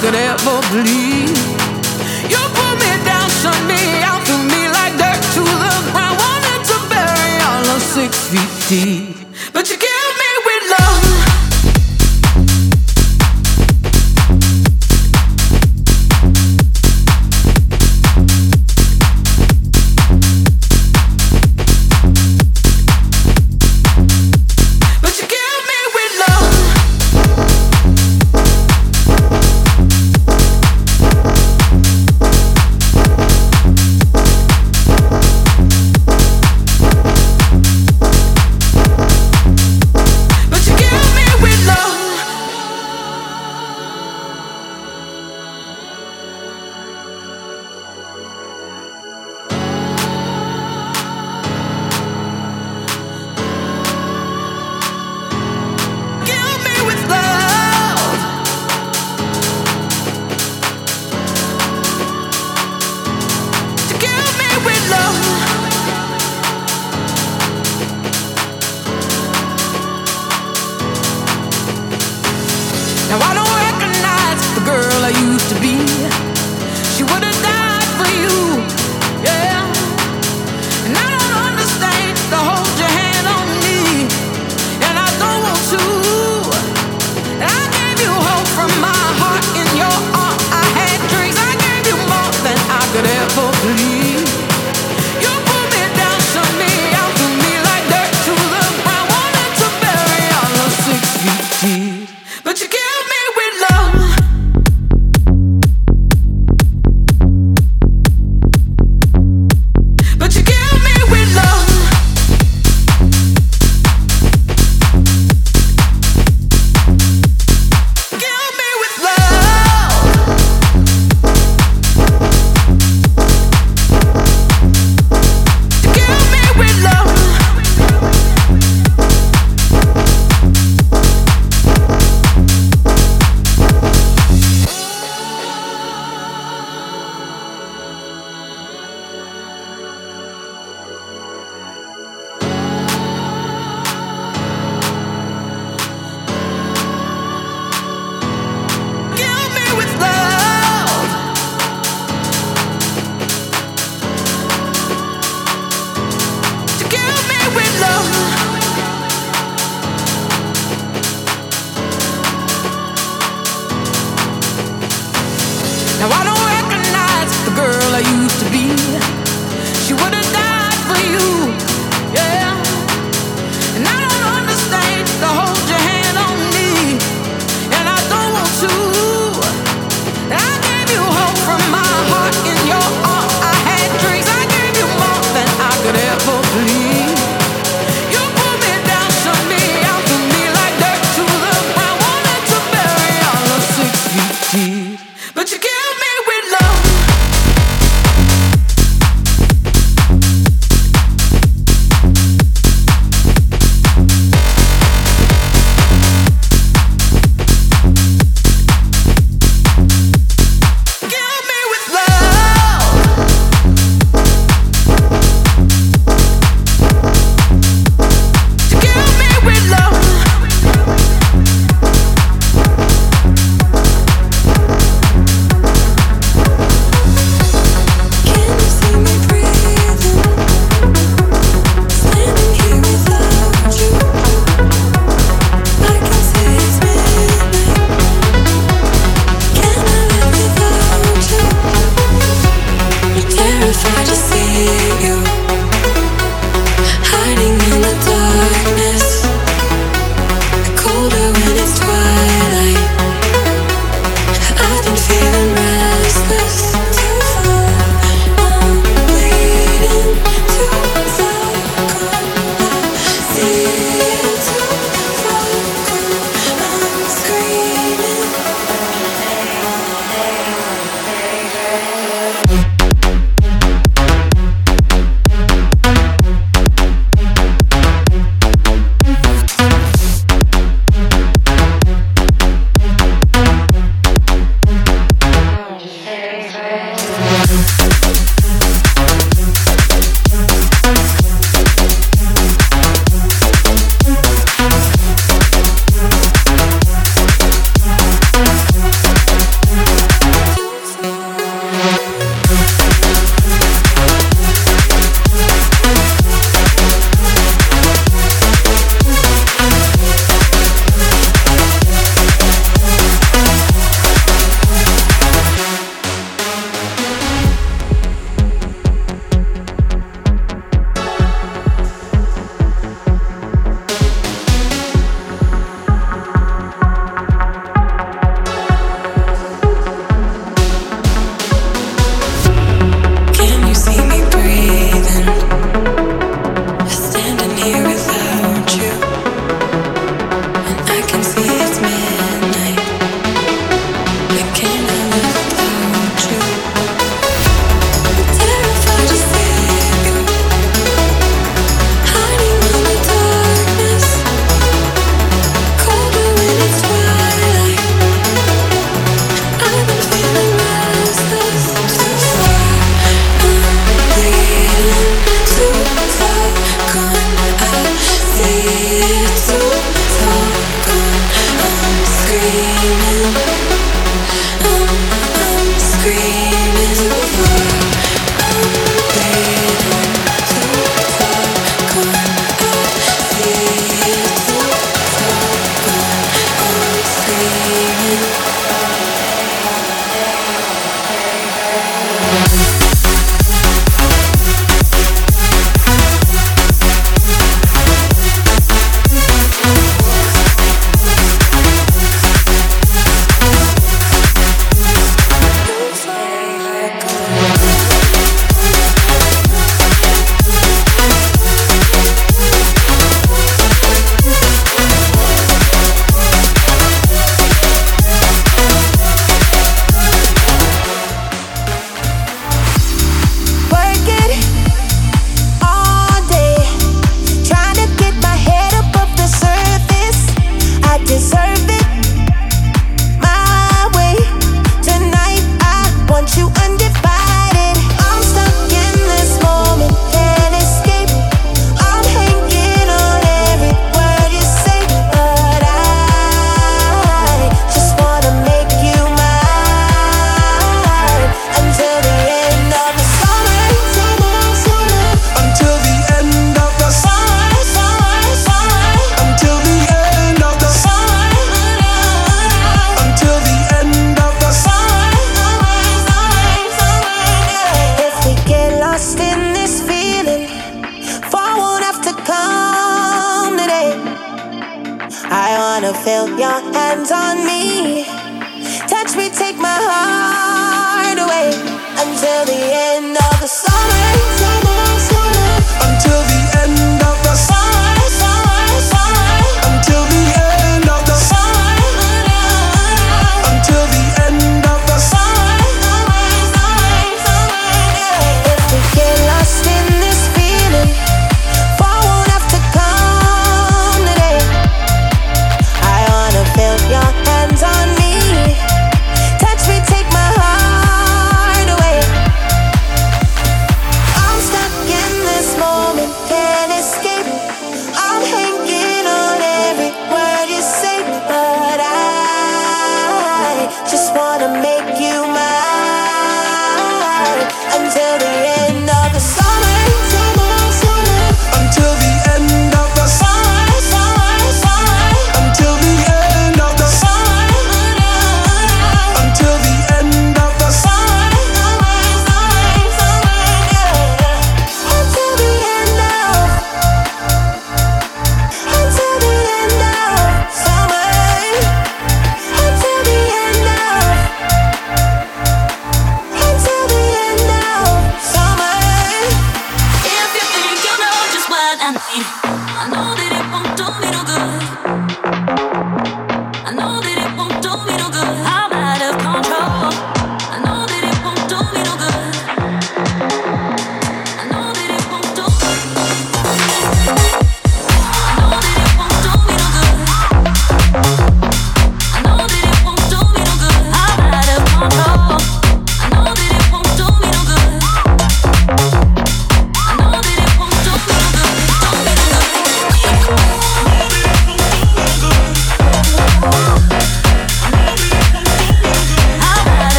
could ever believe. You put me down, shut me out, threw me like dirt to the ground. Wanted to bury all of six feet deep.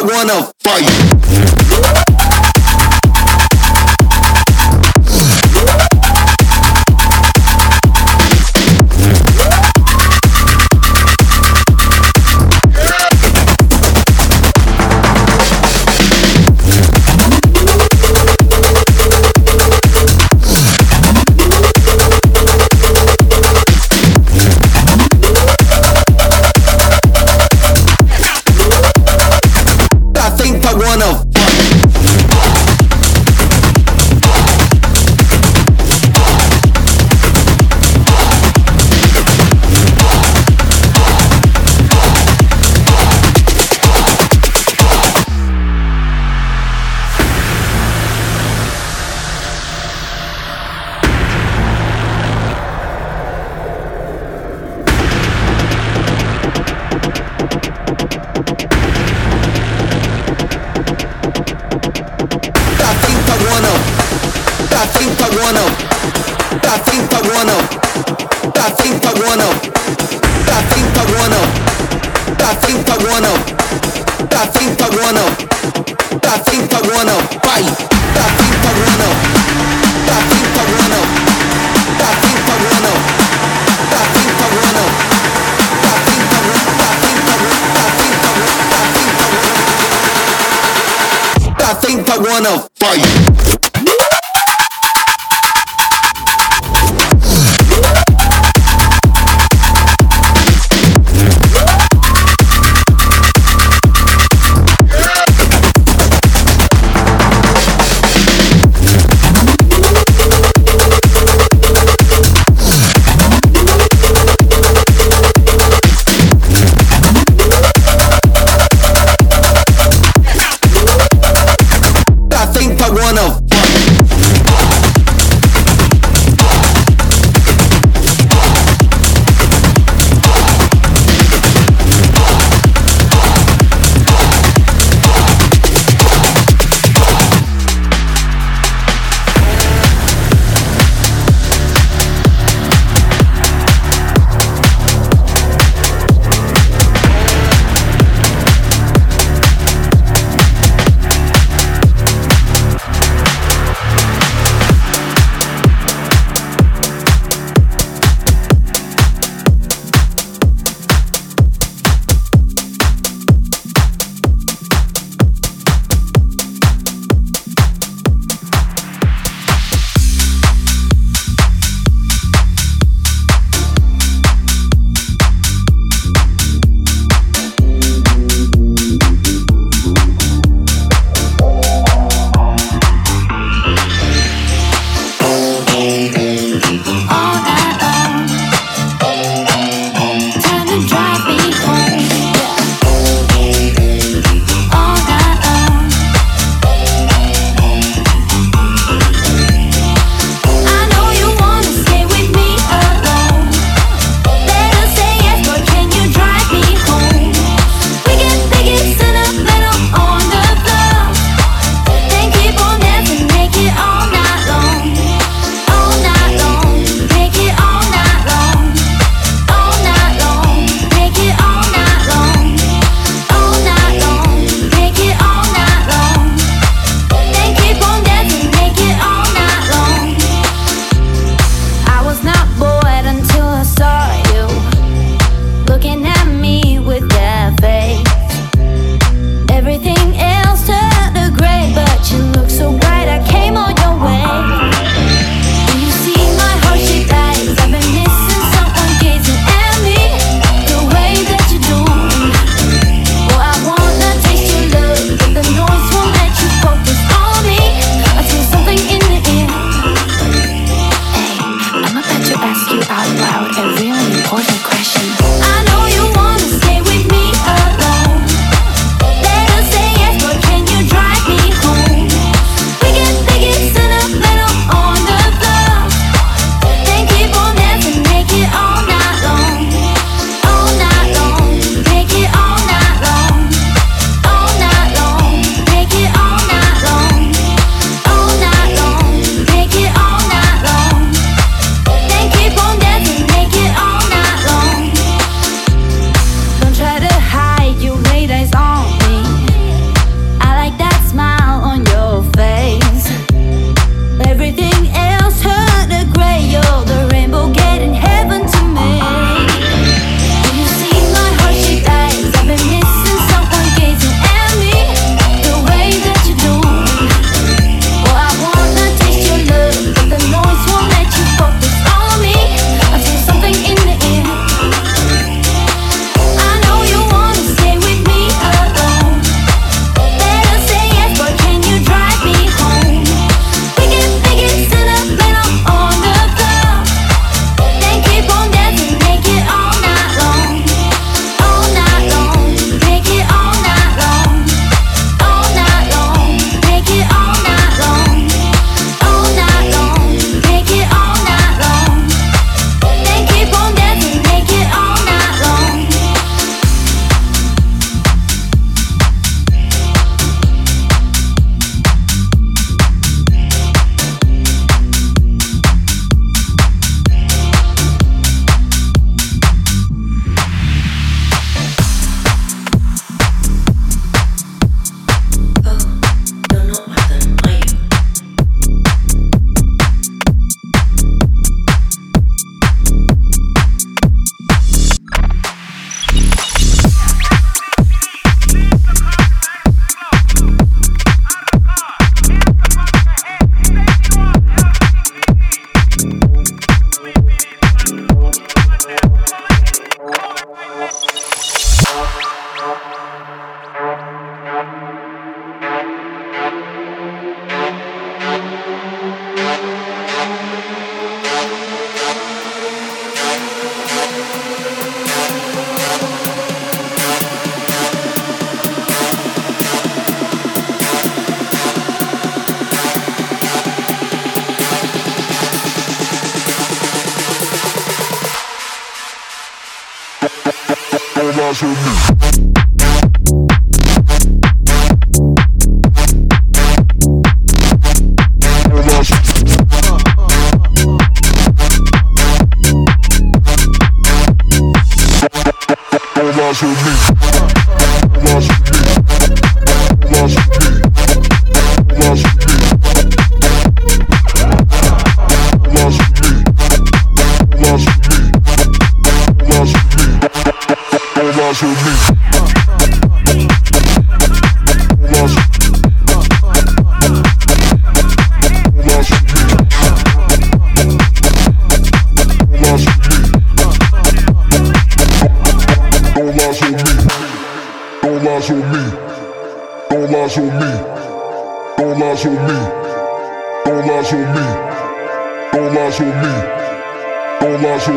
I wanna fight.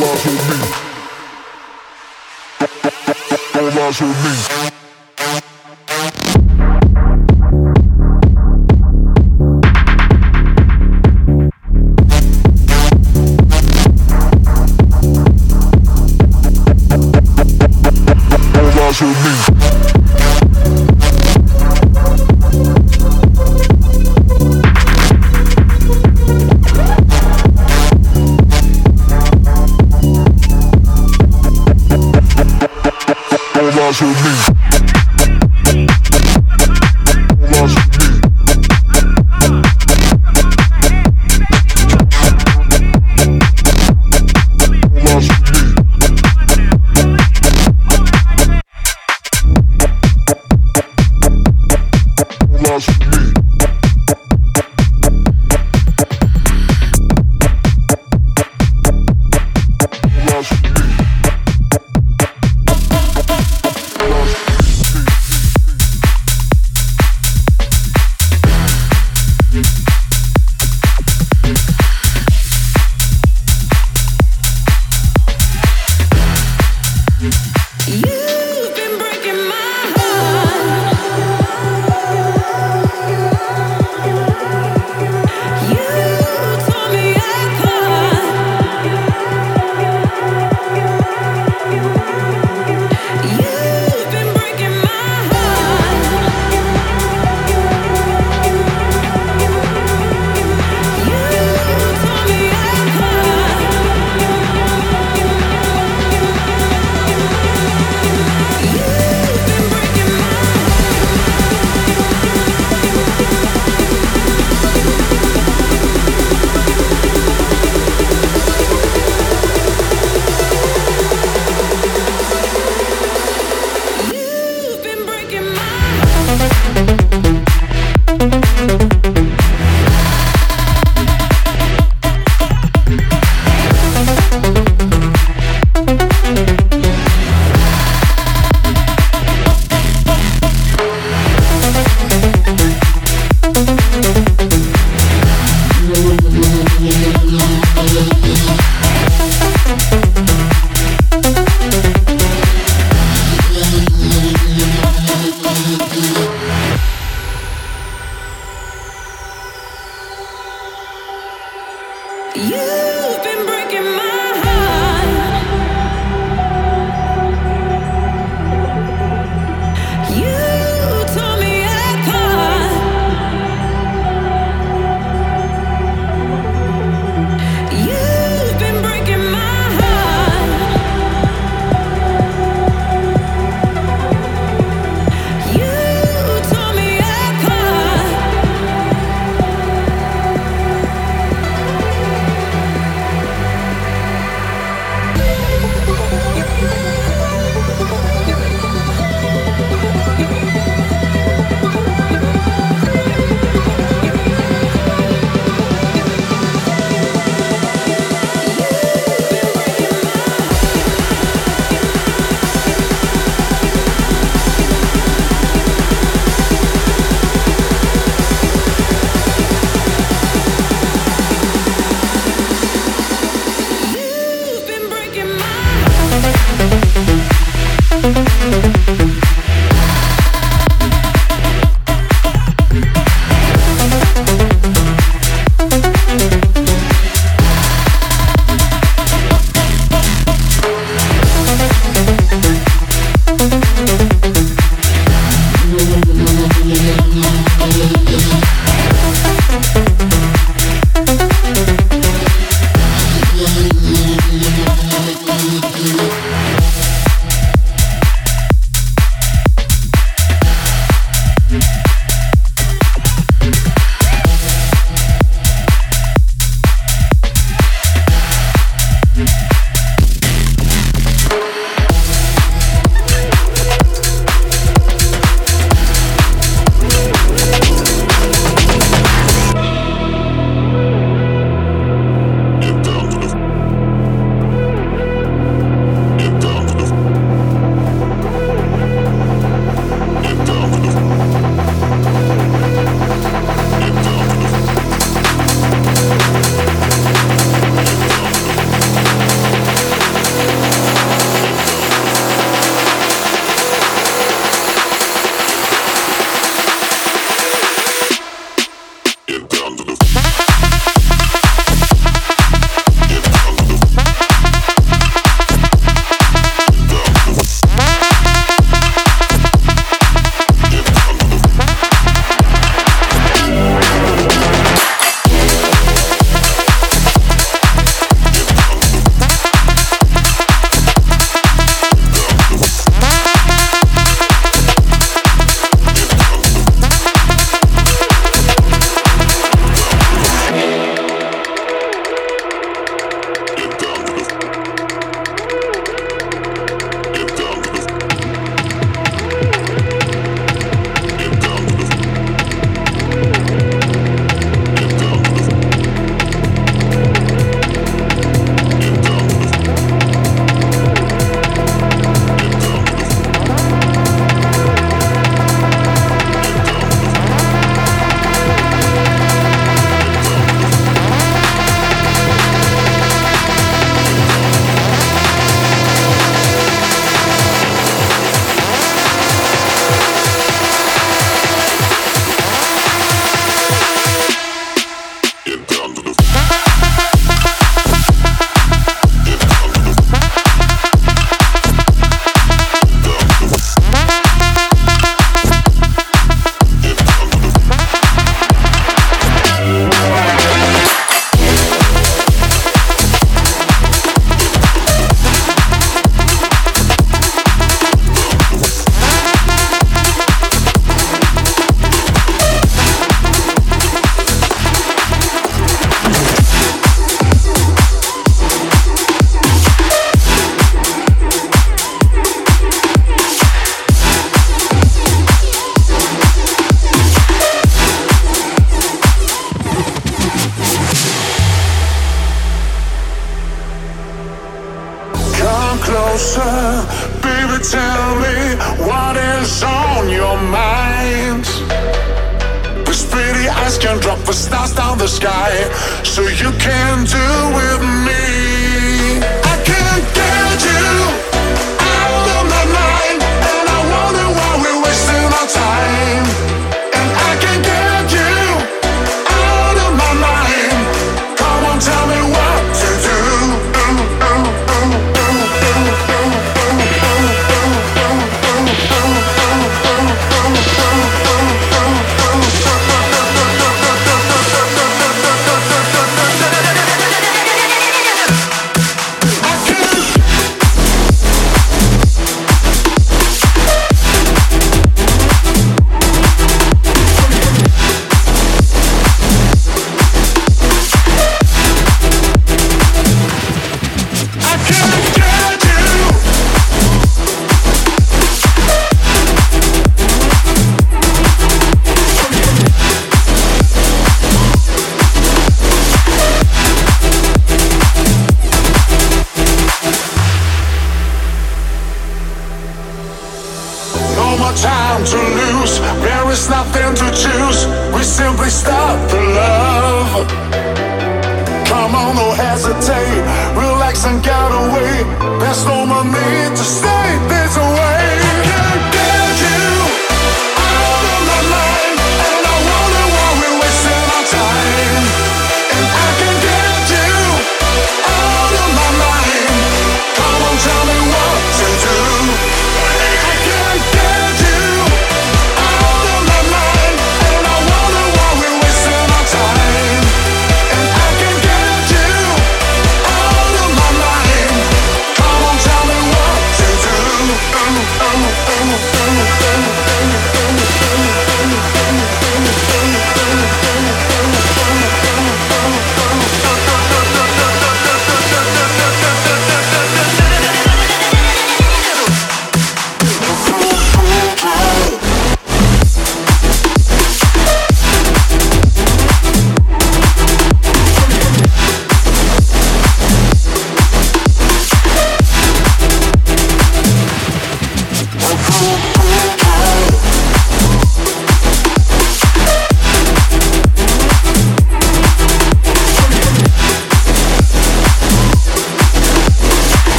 rise with me. Don't rise with me.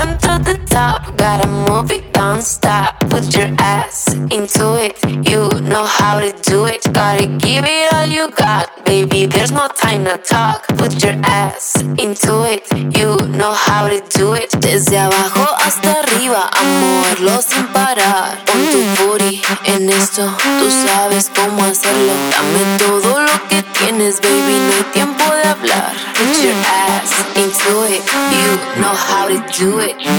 tanto the top, gotta move it, don't stop. Put your ass into it, you know how to do it. Gotta give it all you got, baby. There's no time to talk. Put your ass into it, you know how to do it. Desde abajo hasta arriba, a moverlo sin parar. Pon tu booty en esto, tú sabes cómo hacerlo. Dame todo lo que tienes, baby, no hay tiempo de hablar. Put your ass into it, you know how to do it.